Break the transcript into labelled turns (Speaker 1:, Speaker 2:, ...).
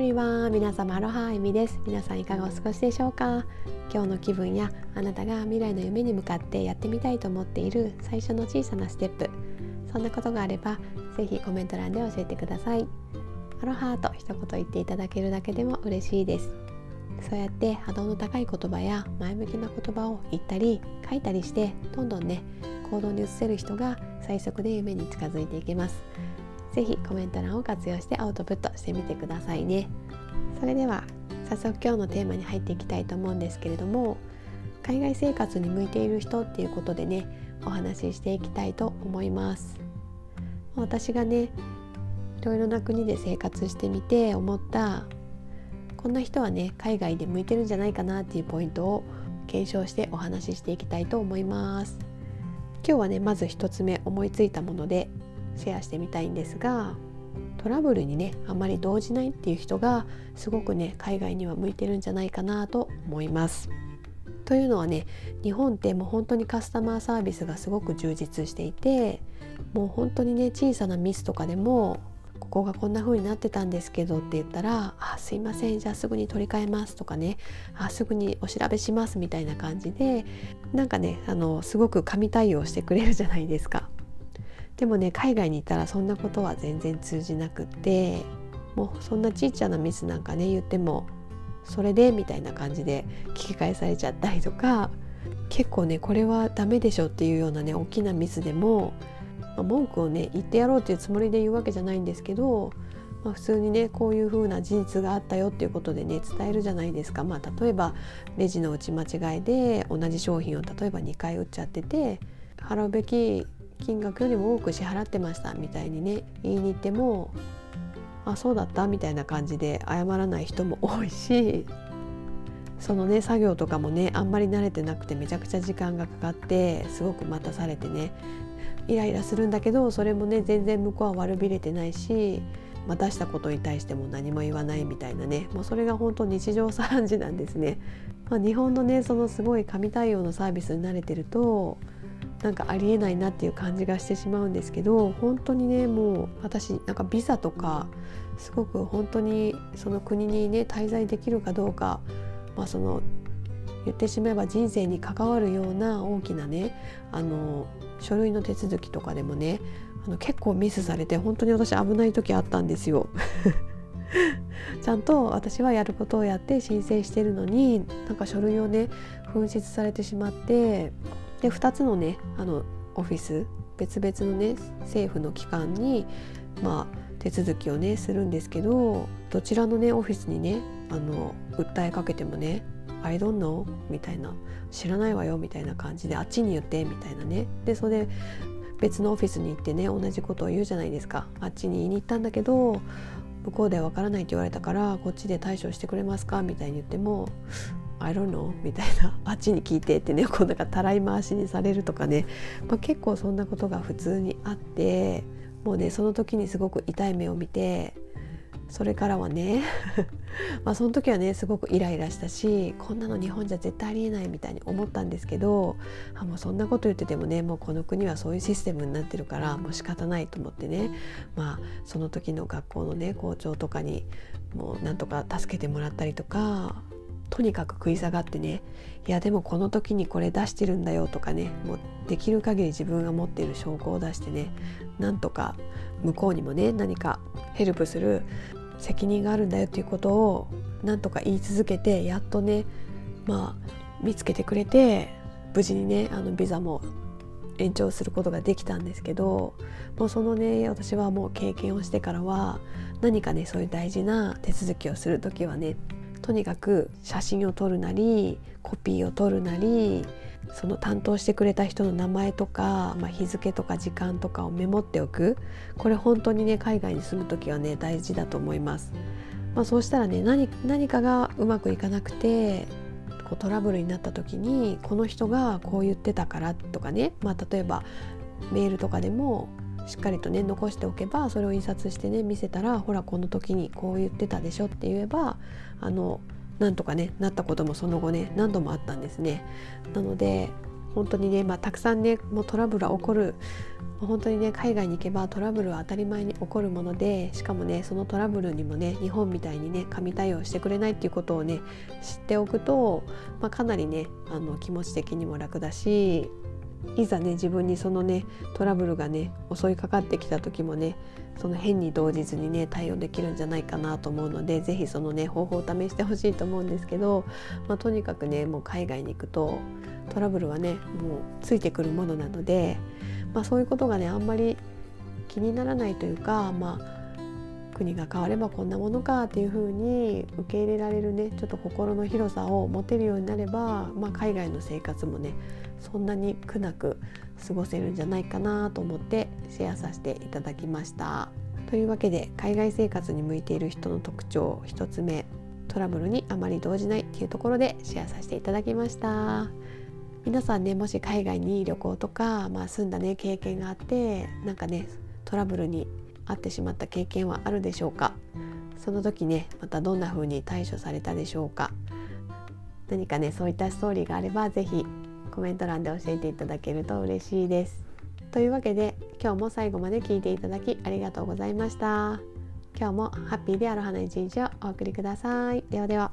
Speaker 1: ブリワン皆様アロハエミです。皆さんいかがお過ごしでしょうか？今日の気分やあなたが未来の夢に向かってやってみたいと思っている最初の小さなステップ。そんなことがあればぜひコメント欄で教えてください。アロハと一言言っていただけるだけでも嬉しいです。そうやって波動の高い言葉や前向きな言葉を言ったり書いたりしてどんどんね行動に移せる人が最速で夢に近づいていけます。ぜひコメント欄を活用してアウトプットしてみてくださいね。それでは早速今日のテーマに入っていきたいと思うんですけれども海外生活に向いている人っていうことでねお話ししていきたいと思います。私がねいろいろな国で生活してみて思ったこんな人はね海外で向いてるんじゃないかなっていうポイントを検証してお話ししていきたいと思います。今日はねまず1つ目思いついたものでシェアしてみたいんですがトラブルにねあんまり動じないっていう人がすごくね海外には向いてるんじゃないかなと思います。というのはね日本ってもう本当にカスタマーサービスがすごく充実していてもう本当にね小さなミスとかでもここがこんな風になってたんですけどって言ったら「あすいませんじゃあすぐに取り替えます」とかね「あすぐにお調べします」みたいな感じでなんかねあのすごく神対応してくれるじゃないですか。でもね海外にいたらそんなことは全然通じなくってもうそんなちっちゃなミスなんかね言ってもそれでみたいな感じで聞き返されちゃったりとか結構ねこれはダメでしょっていうようなね大きなミスでも、まあ、文句をね言ってやろうっていうつもりで言うわけじゃないんですけど、まあ、普通にねこういう風な事実があったよっていうことでね伝えるじゃないですか。まあ、例えばレジの打ち間違いで同じ商品を例えば2回売っちゃってて払うべき金額よりも多く支払ってましたみたいにね言いに行ってもあそうだったみたいな感じで謝らない人も多いしそのね作業とかもねあんまり慣れてなくてめちゃくちゃ時間がかかってすごく待たされてねイライラするんだけどそれもね全然向こうは悪びれてないし、まあ、出したことに対しても何も言わないみたいなねもうそれが本当日常茶飯事なんですね。まあ、日本のねそのすごい神対応のサービスに慣れてるとなんかありえないなっていう感じがしてしまうんですけど本当にねもう私なんかビザとかすごく本当にその国にね滞在できるかどうか、まあ、その言ってしまえば人生に関わるような大きなねあの書類の手続きとかでもねあの結構ミスされて本当に私危ない時あったんですよ。ちゃんと私はやることをやって申請してるのになんか書類をね紛失されてしまってで2つのねあのオフィス別々のね政府の機関にまあ手続きをねするんですけどどちらのねオフィスにねあの訴えかけてもね「I don't know」みたいな「知らないわよ」みたいな感じで「あっちに言って」みたいなね。でそれで別のオフィスに行ってね同じことを言うじゃないですか。あっちに言いに行ったんだけど向こうでは分からないって言われたからこっちで対処してくれますか？みたいに言っても I don't know みたいなあっちに聞いてってねこうなんかたらい回しにされるとかね、まあ、結構そんなことが普通にあってもうねその時にすごく痛い目を見てそれからはね まあその時はねすごくイライラしたしこんなの日本じゃ絶対ありえないみたいに思ったんですけどあもうそんなこと言っててもねもうこの国はそういうシステムになってるからもう仕方ないと思ってね。まあその時の学校のね校長とかにもうなんとか助けてもらったりとかとにかく食い下がってねいやでもこの時にこれ出してるんだよとかねもうできる限り自分が持っている証拠を出してねなんとか向こうにもね何かヘルプする責任があるんだよということをなんとか言い続けてやっとねまあ見つけてくれて無事にねあのビザも延長することができたんですけどもうそのね私はもう経験をしてからは何かねそういう大事な手続きをする時はねとにかく写真を撮るなりコピーを取るなりその担当してくれた人の名前とか、まあ、日付とか時間とかをメモっておくこれ本当にね海外に住む時はね大事だと思います。まあ、そうしたらね何何かがうまくいかなくてこうトラブルになった時にこの人がこう言ってたからとかね、まあ、例えばメールとかでもしっかりとね残しておけばそれを印刷してね見せたらほらこの時にこう言ってたでしょって言えばあのなんとかねなったこともその後ね何度もあったんですね。なので本当にね、まあ、たくさんねもうトラブルは起こる本当にね海外に行けばトラブルは当たり前に起こるものでしかもねそのトラブルにもね日本みたいにね神対応してくれないっていうことをね知っておくと、まあ、かなりねあの気持ち的にも楽だしいざね自分にそのねトラブルがね襲いかかってきた時もねその変に動じずにね対応できるんじゃないかなと思うので是非そのね方法を試してほしいと思うんですけど、まあ、とにかくねもう海外に行くとトラブルはねもうついてくるものなのでまあ、そういうことがねあんまり気にならないというか、まあ、国が変わればこんなものかっていうふうに受け入れられるねちょっと心の広さを持てるようになれば、まあ、海外の生活もねそんなに苦なく過ごせるんじゃないかなと思ってシェアさせていただきました。というわけで海外生活に向いている人の特徴1つ目トラブルにあまり動じないっていうところでシェアさせていただきました。皆さんねもし海外に旅行とか、まあ、住んだね経験があってなんかねトラブルに遭ってしまった経験はあるでしょうか？その時ねまたどんな風に対処されたでしょうか？何かねそういったストーリーがあれば是非コメント欄で教えていただけると嬉しいです。というわけで今日も最後まで聞いていただきありがとうございました。今日もハッピーである花一日をお送りください。ではでは。